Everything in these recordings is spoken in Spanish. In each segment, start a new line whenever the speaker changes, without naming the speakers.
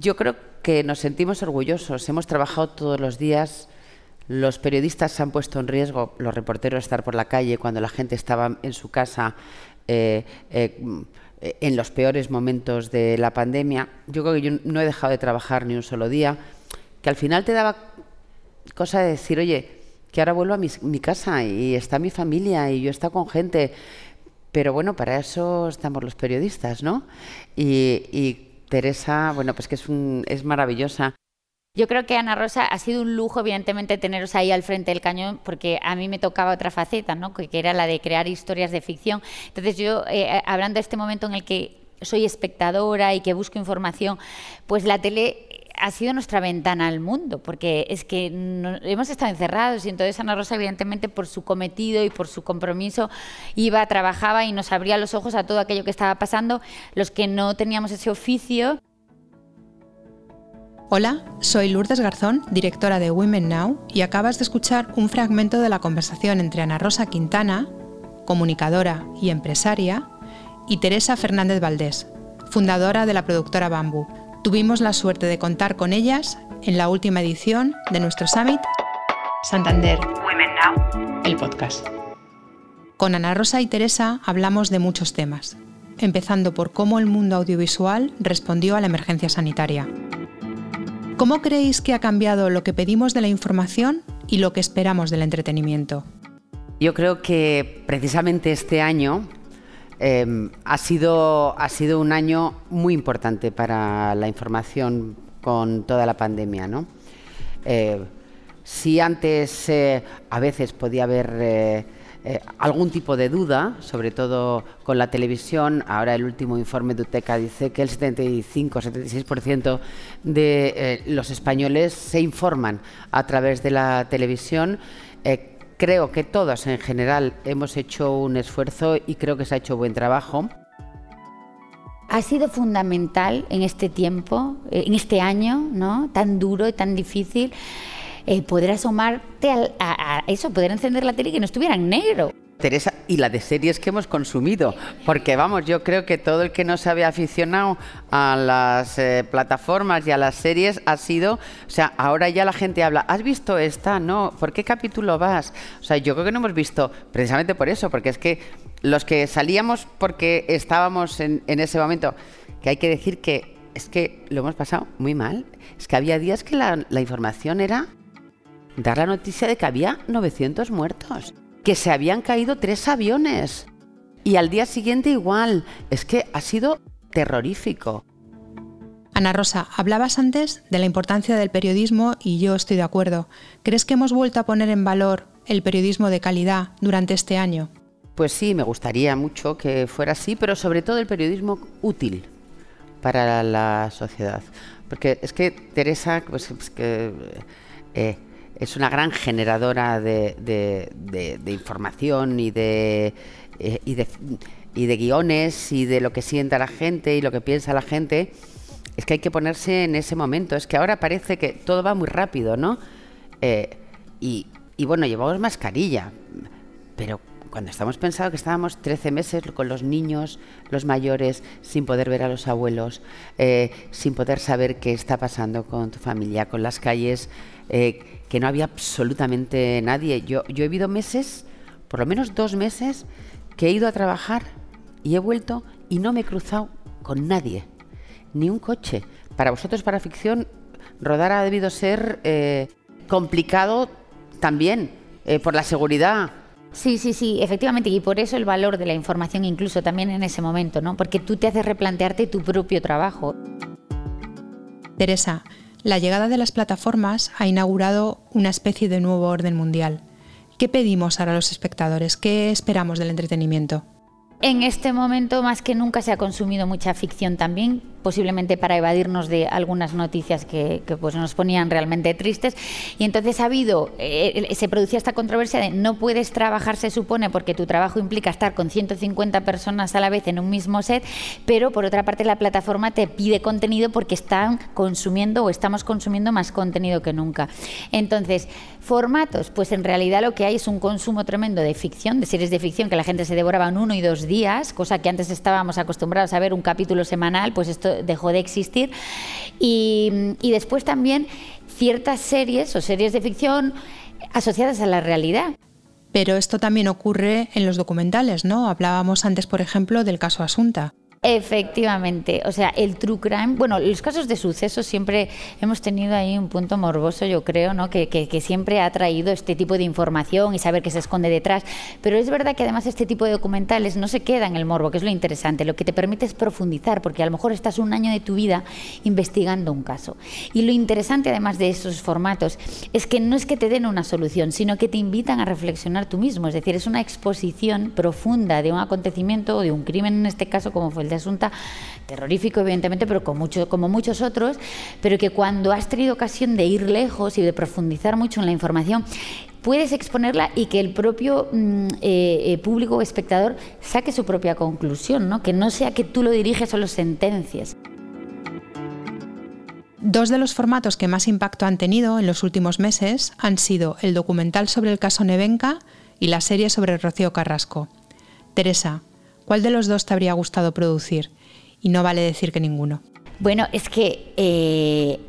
Yo creo que nos sentimos orgullosos. Hemos trabajado todos los días. Los periodistas se han puesto en riesgo, los reporteros, estar por la calle cuando la gente estaba en su casa eh, eh, en los peores momentos de la pandemia. Yo creo que yo no he dejado de trabajar ni un solo día. Que al final te daba cosa de decir, oye, que ahora vuelvo a mi, casa y está mi familia y yo estoy con gente. Pero bueno, para eso estamos los periodistas, ¿no? Y, Teresa, bueno, pues que es, es maravillosa.
Yo creo que Ana Rosa ha sido un lujo, evidentemente, teneros ahí al frente del cañón, porque a mí me tocaba otra faceta, ¿no? que era la de crear historias de ficción. Entonces yo, eh, hablando de este momento en el que soy espectadora y que busco información, pues la tele ha sido nuestra ventana al mundo, porque es que hemos estado encerrados y entonces Ana Rosa, evidentemente, por su cometido y por su compromiso, iba, trabajaba y nos abría los ojos a todo aquello que estaba pasando. Los que no teníamos ese oficio.
Hola, soy Lourdes Garzón, directora de Women Now, y acabas de escuchar un fragmento de la conversación entre Ana Rosa Quintana, comunicadora y empresaria, y Teresa Fernández Valdés, fundadora de la productora Bambú Tuvimos la suerte de contar con ellas en la última edición de nuestro Summit Santander Women Now, el podcast. Con Ana Rosa y Teresa hablamos de muchos temas, empezando por cómo el mundo audiovisual respondió a la emergencia sanitaria. ¿Cómo creéis que ha cambiado lo que pedimos de la información y lo que esperamos del entretenimiento?
Yo creo que precisamente este año Em, ha, sido, ha sido un año muy importante para la información con toda la pandemia. ¿no? Eh, si antes eh, a veces podía haber eh, algún tipo de duda, sobre todo con la televisión, ahora el último informe de UTECA dice que el 75-76% de los españoles se informan a través de la televisión Creo que todos en general hemos hecho un esfuerzo y creo que se ha hecho buen trabajo.
Ha sido fundamental en este tiempo, eh, en este año, ¿no? Tan duro y tan difícil, eh, poder asomarte a, a, eso, poder encender la tele y que no estuviera en negro.
Teresa, y la de series que hemos consumido, porque vamos, yo creo que todo el que no se había aficionado a las eh, plataformas y a las series ha sido, o sea, ahora ya la gente habla, ¿has visto esta? No, ¿por qué capítulo vas? O sea, yo creo que no hemos visto, precisamente por eso, porque es que los que salíamos porque estábamos en, ese momento, que hay que decir que es que lo hemos pasado muy mal, es que había días que la, la información era dar la noticia de que había 900 muertos que se habían caído tres aviones. Y al día siguiente igual. Es que ha sido terrorífico.
Ana Rosa, hablabas antes de la importancia del periodismo y yo estoy de acuerdo. ¿Crees que hemos vuelto a poner en valor el periodismo de calidad durante este año?
Pues sí, me gustaría mucho que fuera así, pero sobre todo el periodismo útil para la sociedad. Porque es que Teresa, pues, que, eh, es una gran generadora de, información y de, eh, y de, y de guiones y de lo que sienta la gente y lo que piensa la gente. Es que hay que ponerse en ese momento. Es que ahora parece que todo va muy rápido, ¿no? Eh, y, bueno, llevamos mascarilla, pero cuando estamos pensando que estábamos 13 meses con los niños, los mayores, sin poder ver a los abuelos, eh, sin poder saber qué está pasando con tu familia, con las calles que no había absolutamente nadie. Yo, yo he vivido meses, por lo menos dos meses, que he ido a trabajar y he vuelto y no me he cruzado con nadie, ni un coche. Para vosotros, para ficción, rodar ha debido ser eh, complicado también eh, por la seguridad.
Sí, sí, sí, efectivamente, y por eso el valor de la información incluso también en ese momento, ¿no? Porque tú te haces replantearte tu propio trabajo.
Teresa, la llegada de las plataformas ha inaugurado una especie de nuevo orden mundial. ¿Qué pedimos ahora a los espectadores? ¿Qué esperamos del entretenimiento?
En este momento, más que nunca, se ha consumido mucha ficción también, posiblemente para evadirnos de algunas noticias que, pues nos ponían realmente tristes. Y entonces ha habido, eh, eh, se producía esta controversia de no puedes trabajar, se supone, porque tu trabajo implica estar con 150 personas a la vez en un mismo set, pero por otra parte la plataforma te pide contenido porque están consumiendo o estamos consumiendo más contenido que nunca. Entonces, formatos, pues en realidad lo que hay es un consumo tremendo de ficción, de series de ficción que la gente se devoraba en uno y dos días, cosa que antes estábamos acostumbrados a ver un capítulo semanal, pues esto dejó de existir. Y, y después también ciertas series o series de ficción asociadas a la realidad.
Pero esto también ocurre en los documentales, ¿no? Hablábamos antes, por ejemplo, del caso Asunta.
Efectivamente, o sea, el true crime, bueno, los casos de suceso siempre hemos tenido ahí un punto morboso, yo creo, ¿no? Que, que, siempre ha traído este tipo de información y saber qué se esconde detrás, pero es verdad que además este tipo de documentales no se queda en el morbo, que es lo interesante, lo que te permite es profundizar, porque a lo mejor estás un año de tu vida investigando un caso. Y lo interesante además de esos formatos es que no es que te den una solución, sino que te invitan a reflexionar tú mismo, es decir, es una exposición profunda de un acontecimiento o de un crimen en este caso como fue el de Asunta, terrorífico evidentemente, pero como muchos otros, pero que cuando has tenido ocasión de ir lejos y de profundizar mucho en la información, puedes exponerla y que el propio mm, eh, eh, público espectador saque su propia conclusión, ¿no? que no sea que tú lo diriges o lo sentencias.
Dos de los formatos que más impacto han tenido en los últimos meses han sido el documental sobre el caso Nevenka y la serie sobre Rocío Carrasco. Teresa, ¿Cuál de los dos te habría gustado producir? Y no vale decir que ninguno.
Bueno, es que... Eh,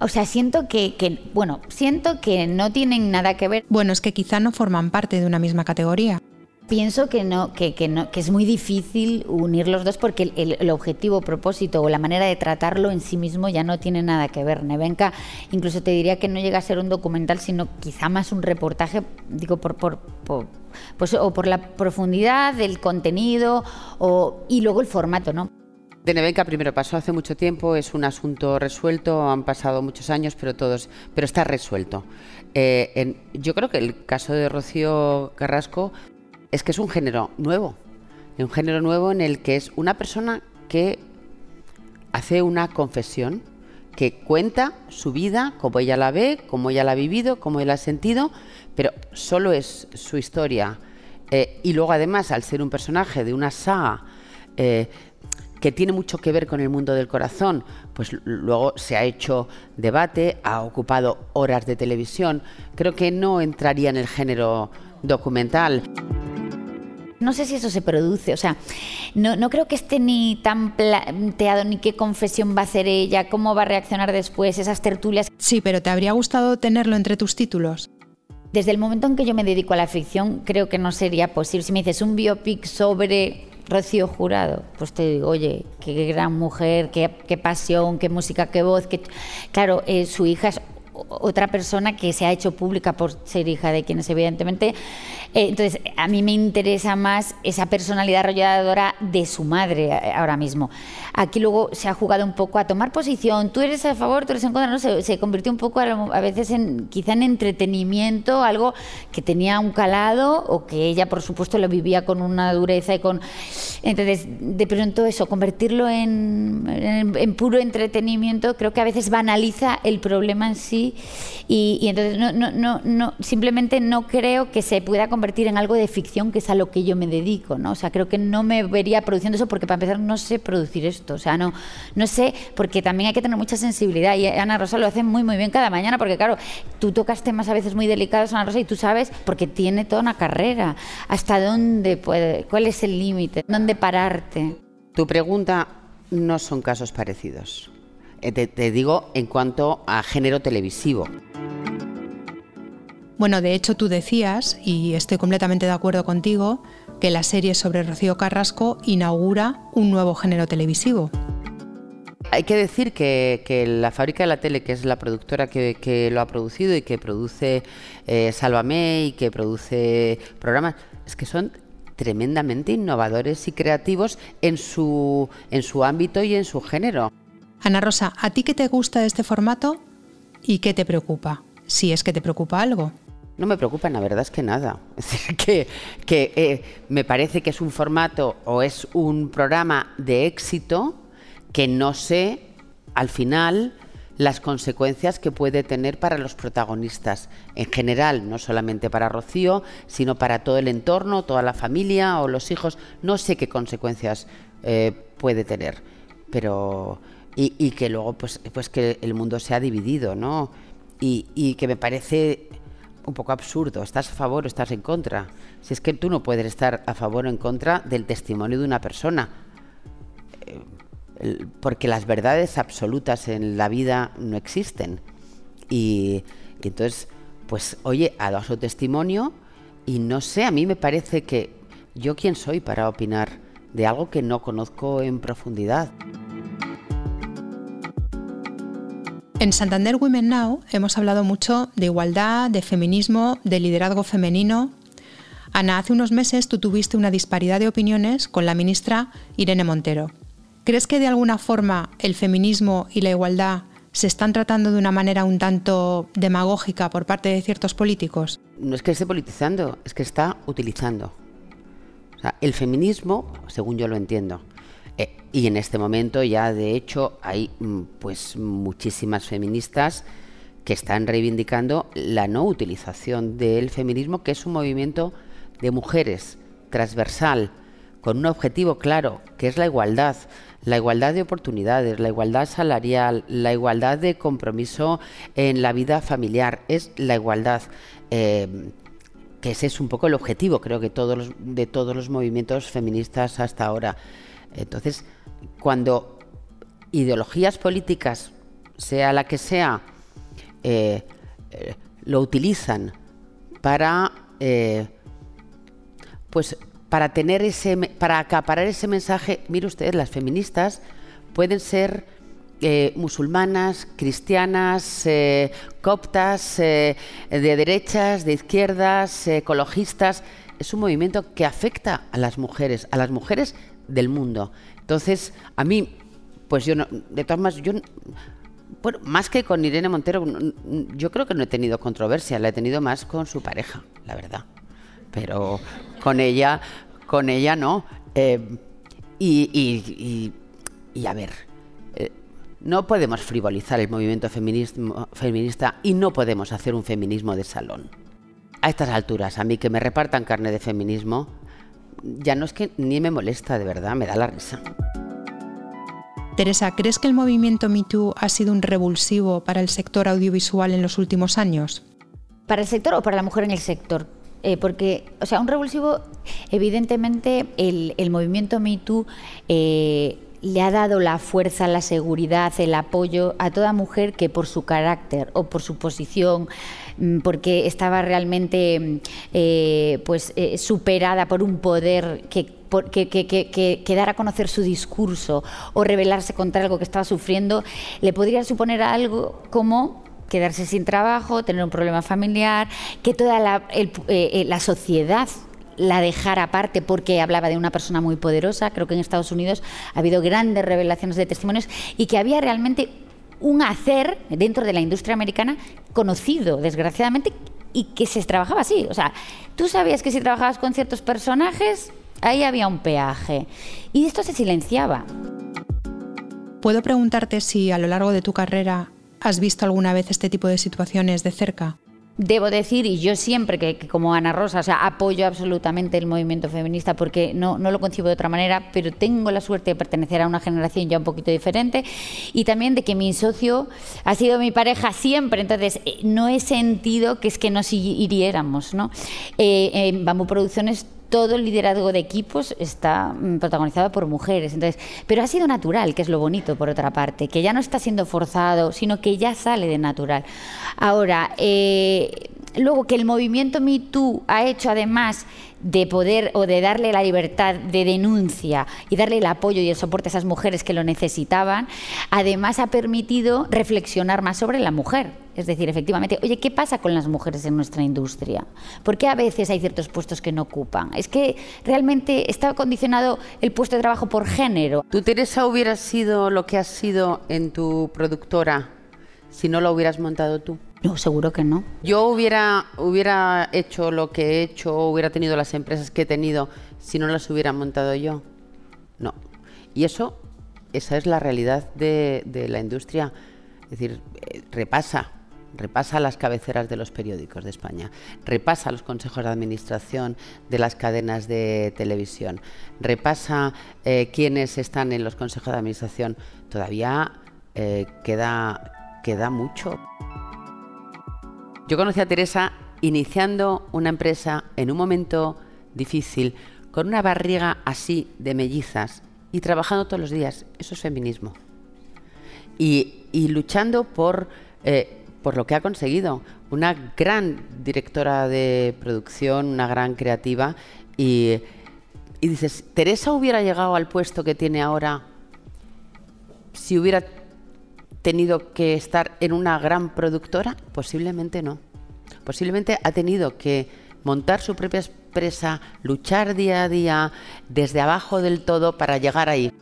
o sea, siento que, bueno, siento que no tienen nada que ver.
Bueno, es que quizá no forman parte de una misma categoría.
Pienso que no, que, no, que es muy difícil unir los dos porque el, el, objetivo, propósito o la manera de tratarlo en sí mismo ya no tiene nada que ver. Nevenka, incluso te diría que no llega a ser un documental, sino quizá más un reportaje, digo, por, por, pues, o por la profundidad del contenido o, y luego el formato, ¿no?
De Nevenka primero pasó hace mucho tiempo, es un asunto resuelto, han pasado muchos años, pero todos, pero está resuelto. Eh, yo creo que el caso de Rocío Carrasco es que es un género nuevo, un género nuevo en el que es una persona que hace una confesión, que cuenta su vida, como ella la ve, como ella la ha vivido, como ella la ha sentido, pero solo es su historia. Eh, y luego además, al ser un personaje de una saga eh, que tiene mucho que ver con el mundo del corazón, pues luego se ha hecho debate, ha ocupado horas de televisión, creo que no entraría en el género documental.
No sé si eso se produce, o sea, no, no, creo que esté ni tan planteado ni qué confesión va a hacer ella, cómo va a reaccionar después, esas tertulias.
Sí, pero ¿te habría gustado tenerlo entre tus títulos?
Desde el momento en que yo me dedico a la ficción, creo que no sería posible. Si me dices un biopic sobre Rocío Jurado, pues te digo, oye, qué gran mujer, qué, qué pasión, qué música, qué voz. Qué... Claro, eh, su hija es otra persona que se ha hecho pública por ser hija de quienes evidentemente eh, entonces, a mí me interesa más esa personalidad arrolladora de su madre eh, ahora mismo. Aquí luego se ha jugado un poco a tomar posición, tú eres a favor, tú eres en contra, no se, convirtió un poco a, veces en quizá en entretenimiento, algo que tenía un calado o que ella por supuesto lo vivía con una dureza y con... Entonces, de pronto eso, convertirlo en, en, puro entretenimiento, creo que a veces banaliza el problema en sí y, y entonces no, no, no, no, simplemente no creo que se pueda convertir en algo de ficción, que es a lo que yo me dedico, ¿no? O sea, creo que no me vería produciendo eso porque para empezar no sé producir esto, o sea, no, no sé, porque también hay que tener mucha sensibilidad y Ana Rosa lo hace muy, muy bien cada mañana porque, claro, tú tocas temas a veces muy delicados, Ana Rosa, y tú sabes, porque tiene toda una carrera, hasta dónde puede, cuál es el límite, dónde pararte.
Tu pregunta no son casos parecidos. Eh, te digo en cuanto a género televisivo.
Bueno, de hecho tú decías, y estoy completamente de acuerdo contigo, que la serie sobre Rocío Carrasco inaugura un nuevo género televisivo.
Hay que decir que, la Fábrica de la Tele, que es la productora que, lo ha producido y que produce eh, Sálvame y que produce programas, es que son tremendamente innovadores y creativos en su, en su ámbito y en su género.
Ana Rosa, ¿a ti qué te gusta este formato y qué te preocupa? Si es que te preocupa algo.
No me preocupa, la verdad es que nada. Es decir, que, que eh, me parece que es un formato o es un programa de éxito que no sé al final las consecuencias que puede tener para los protagonistas en general, no solamente para Rocío, sino para todo el entorno, toda la familia o los hijos. No sé qué consecuencias eh, puede tener, pero y, que luego pues, pues que el mundo se ha dividido, ¿no? Y, que me parece un poco absurdo. ¿Estás a favor o estás en contra? Si es que tú no puedes estar a favor o en contra del testimonio de una persona. Eh, porque las verdades absolutas en la vida no existen. Y, entonces, pues, oye, ha su testimonio y no sé, a mí me parece que yo quién soy para opinar de algo que no conozco en profundidad.
En Santander Women Now hemos hablado mucho de igualdad, de feminismo, de liderazgo femenino. Ana, hace unos meses tú tuviste una disparidad de opiniones con la ministra Irene Montero. ¿Crees que de alguna forma el feminismo y la igualdad se están tratando de una manera un tanto demagógica por parte de ciertos políticos?
No es que esté politizando, es que está utilizando. el feminismo, según yo lo entiendo, y en este momento ya de hecho hay mm, pues muchísimas feministas que están reivindicando la no utilización del feminismo, que es un movimiento de mujeres transversal, con un objetivo claro, que es la igualdad, la igualdad de oportunidades, la igualdad salarial, la igualdad de compromiso en la vida familiar, es la igualdad. Eh, que ese es un poco el objetivo, creo que todos de todos los movimientos feministas hasta ahora. Entonces, cuando ideologías políticas, sea la que sea, eh, eh, lo utilizan para eh, pues para tener ese para acaparar ese mensaje, mire usted, las feministas pueden ser musulmanas, cristianas, coptas, de derechas, de izquierdas, ecologistas. Es un movimiento que afecta a las mujeres, a las mujeres del mundo. Entonces, a mí, pues yo no, de todas maneras, yo, bueno, más que con Irene Montero, yo creo que no he tenido controversia, la he tenido más con su pareja, la verdad. Pero con ella, con ella no. Eh, y, y, a ver, eh, no podemos frivolizar el movimiento feminista y no podemos hacer un feminismo de salón. A estas alturas, a mí que me repartan carne de feminismo, ya no es que ni me molesta, de verdad, me da la risa.
Teresa, ¿crees que el movimiento MeToo ha sido un revulsivo para el sector audiovisual en los últimos años?
¿Para el sector o para la mujer en el sector? Eh, porque, o sea, un revulsivo, evidentemente, el, movimiento MeToo eh, le ha dado la fuerza, la seguridad, el apoyo a toda mujer que por su carácter o por su posición, mm, porque estaba realmente mm, eh, pues, eh, superada por un poder que que, que, dar a conocer su discurso o rebelarse contra algo que estaba sufriendo, le podría suponer algo como quedarse sin trabajo, tener un problema familiar, que toda la, eh, la sociedad la dejara aparte porque hablaba de una persona muy poderosa. Creo que en Estados Unidos ha habido grandes revelaciones de testimonios y que había realmente un hacer dentro de la industria americana conocido, desgraciadamente, y que se trabajaba así. O sea, tú sabías que si trabajabas con ciertos personajes, ahí había un peaje. Y esto se silenciaba.
¿Puedo preguntarte si a lo largo de tu carrera has visto alguna vez este tipo de situaciones de cerca?
Debo decir, y yo siempre que, como Ana Rosa, apoyo absolutamente el movimiento feminista porque no, no lo concibo de otra manera, pero tengo la suerte de pertenecer a una generación ya un poquito diferente y también de que mi socio ha sido mi pareja siempre, entonces eh, no he sentido que es que nos hiriéramos, ¿no? Eh, Producciones todo el liderazgo de equipos está mm, protagonizado por mujeres. Entonces, pero ha sido natural, que es lo bonito, por otra parte, que ya no está siendo forzado, sino que ya sale de natural. Ahora, eh, luego que el movimiento Me Too ha hecho además de poder o de darle la libertad de denuncia y darle el apoyo y el soporte a esas mujeres que lo necesitaban, además ha permitido reflexionar más sobre la mujer. Es decir, efectivamente, oye, ¿qué pasa con las mujeres en nuestra industria? ¿Por qué a veces hay ciertos puestos que no ocupan? Es que realmente está condicionado el puesto de trabajo por género.
¿Tú, Teresa, hubieras sido lo que has sido en tu productora si no lo hubieras montado tú?
No, seguro que no.
Yo hubiera, hubiera hecho lo que he hecho, hubiera tenido las empresas que he tenido si no las hubiera montado yo. No. Y eso, esa es la realidad de, la industria. Es decir, eh, repasa, repasa las cabeceras de los periódicos de España, repasa los consejos de administración de las cadenas de televisión, repasa eh, quienes están en los consejos de administración. Todavía eh, queda, queda mucho. Yo conocí a Teresa iniciando una empresa en un momento difícil, con una barriga así de mellizas y trabajando todos los días. Eso es feminismo. Y, luchando por, eh, por lo que ha conseguido. Una gran directora de producción, una gran creativa. Y, y dices, ¿Teresa hubiera llegado al puesto que tiene ahora si hubiera tenido que estar en una gran productora? Posiblemente no. Posiblemente ha tenido que montar su propia empresa, luchar día a día desde abajo del todo para llegar ahí.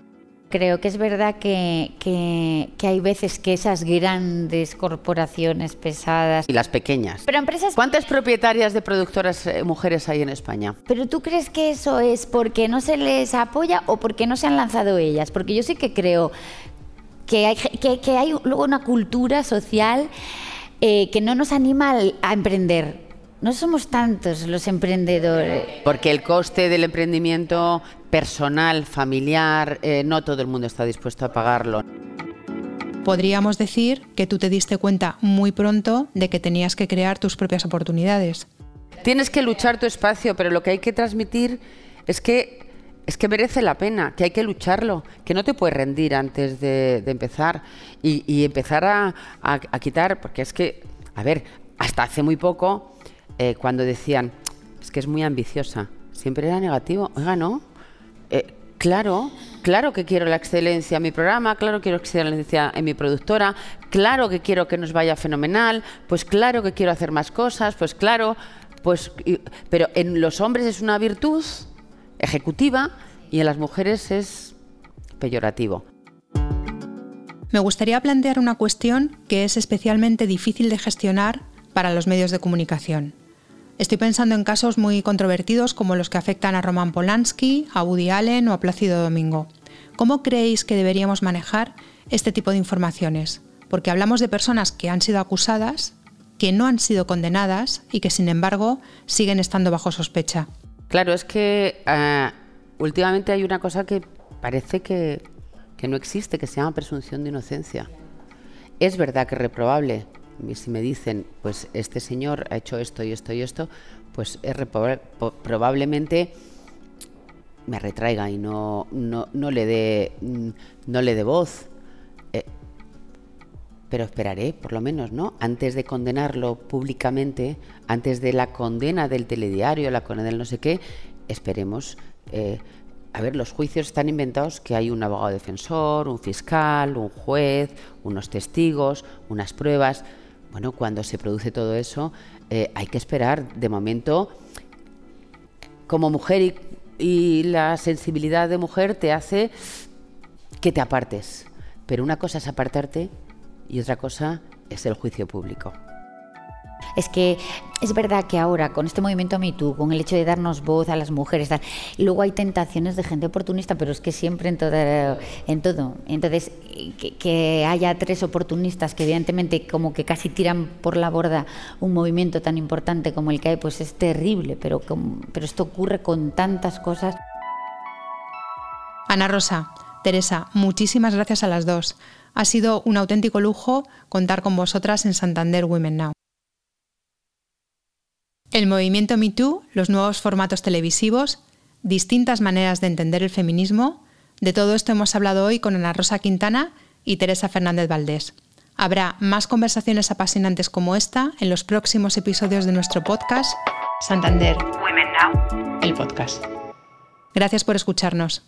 Creo que es verdad que, que, hay veces que esas grandes corporaciones pesadas...
Y las pequeñas.
Pero empresas...
¿Cuántas propietarias de productoras eh, mujeres hay en España?
Pero tú crees que eso es porque no se les apoya o porque no se han lanzado ellas? Porque yo sí que creo que hay, que, hay luego una cultura social eh, que no nos anima a emprender. No somos tantos los emprendedores.
Porque el coste del emprendimiento personal, familiar, eh, no todo el mundo está dispuesto a pagarlo.
Podríamos decir que tú te diste cuenta muy pronto de que tenías que crear tus propias oportunidades.
Tienes que luchar tu espacio, pero lo que hay que transmitir es que es que merece la pena, que hay que lucharlo, que no te puedes rendir antes de, empezar y, empezar a, quitar, porque es que, a ver, hasta hace muy poco, eh, cuando decían, es que es muy ambiciosa, siempre era negativo, oiga, ¿no? Eh, claro, claro que quiero la excelencia en mi programa, claro que quiero excelencia en mi productora, claro que quiero que nos vaya fenomenal, pues claro que quiero hacer más cosas, pues claro, pues, pero en los hombres es una virtud ejecutiva y en las mujeres es peyorativo.
Me gustaría plantear una cuestión que es especialmente difícil de gestionar para los medios de comunicación. Estoy pensando en casos muy controvertidos como los que afectan a Roman Polanski, a Woody Allen o a Plácido Domingo. ¿Cómo creéis que deberíamos manejar este tipo de informaciones? Porque hablamos de personas que han sido acusadas, que no han sido condenadas y que sin embargo siguen estando bajo sospecha.
Claro, es que eh, últimamente hay una cosa que parece que, no existe, que se llama presunción de inocencia. Es verdad que es reprobable. Si me dicen, pues este señor ha hecho esto y esto y esto, pues es probablemente me retraiga y no, no, no le dé no le dé voz. Eh, pero esperaré, por lo menos, ¿no? Antes de condenarlo públicamente, antes de la condena del telediario, la condena del no sé qué, esperemos. Eh, a ver, los juicios están inventados que hay un abogado defensor, un fiscal, un juez, unos testigos, unas pruebas. Bueno, cuando se produce todo eso, eh, hay que esperar. De momento, como mujer y, y la sensibilidad de mujer te hace que te apartes. Pero una cosa es apartarte y otra cosa es el juicio público.
Es que es verdad que ahora, con este movimiento MeToo, con el hecho de darnos voz a las mujeres, luego hay tentaciones de gente oportunista, pero es que siempre en, en todo. Entonces, que, haya tres oportunistas que evidentemente como que casi tiran por la borda un movimiento tan importante como el que hay, pues es terrible, pero, pero esto ocurre con tantas cosas.
Ana Rosa, Teresa, muchísimas gracias a las dos. Ha sido un auténtico lujo contar con vosotras en Santander Women Now. El movimiento MeToo, los nuevos formatos televisivos, distintas maneras de entender el feminismo, de todo esto hemos hablado hoy con Ana Rosa Quintana y Teresa Fernández Valdés. Habrá más conversaciones apasionantes como esta en los próximos episodios de nuestro podcast Santander Women Now, el podcast. Gracias por escucharnos.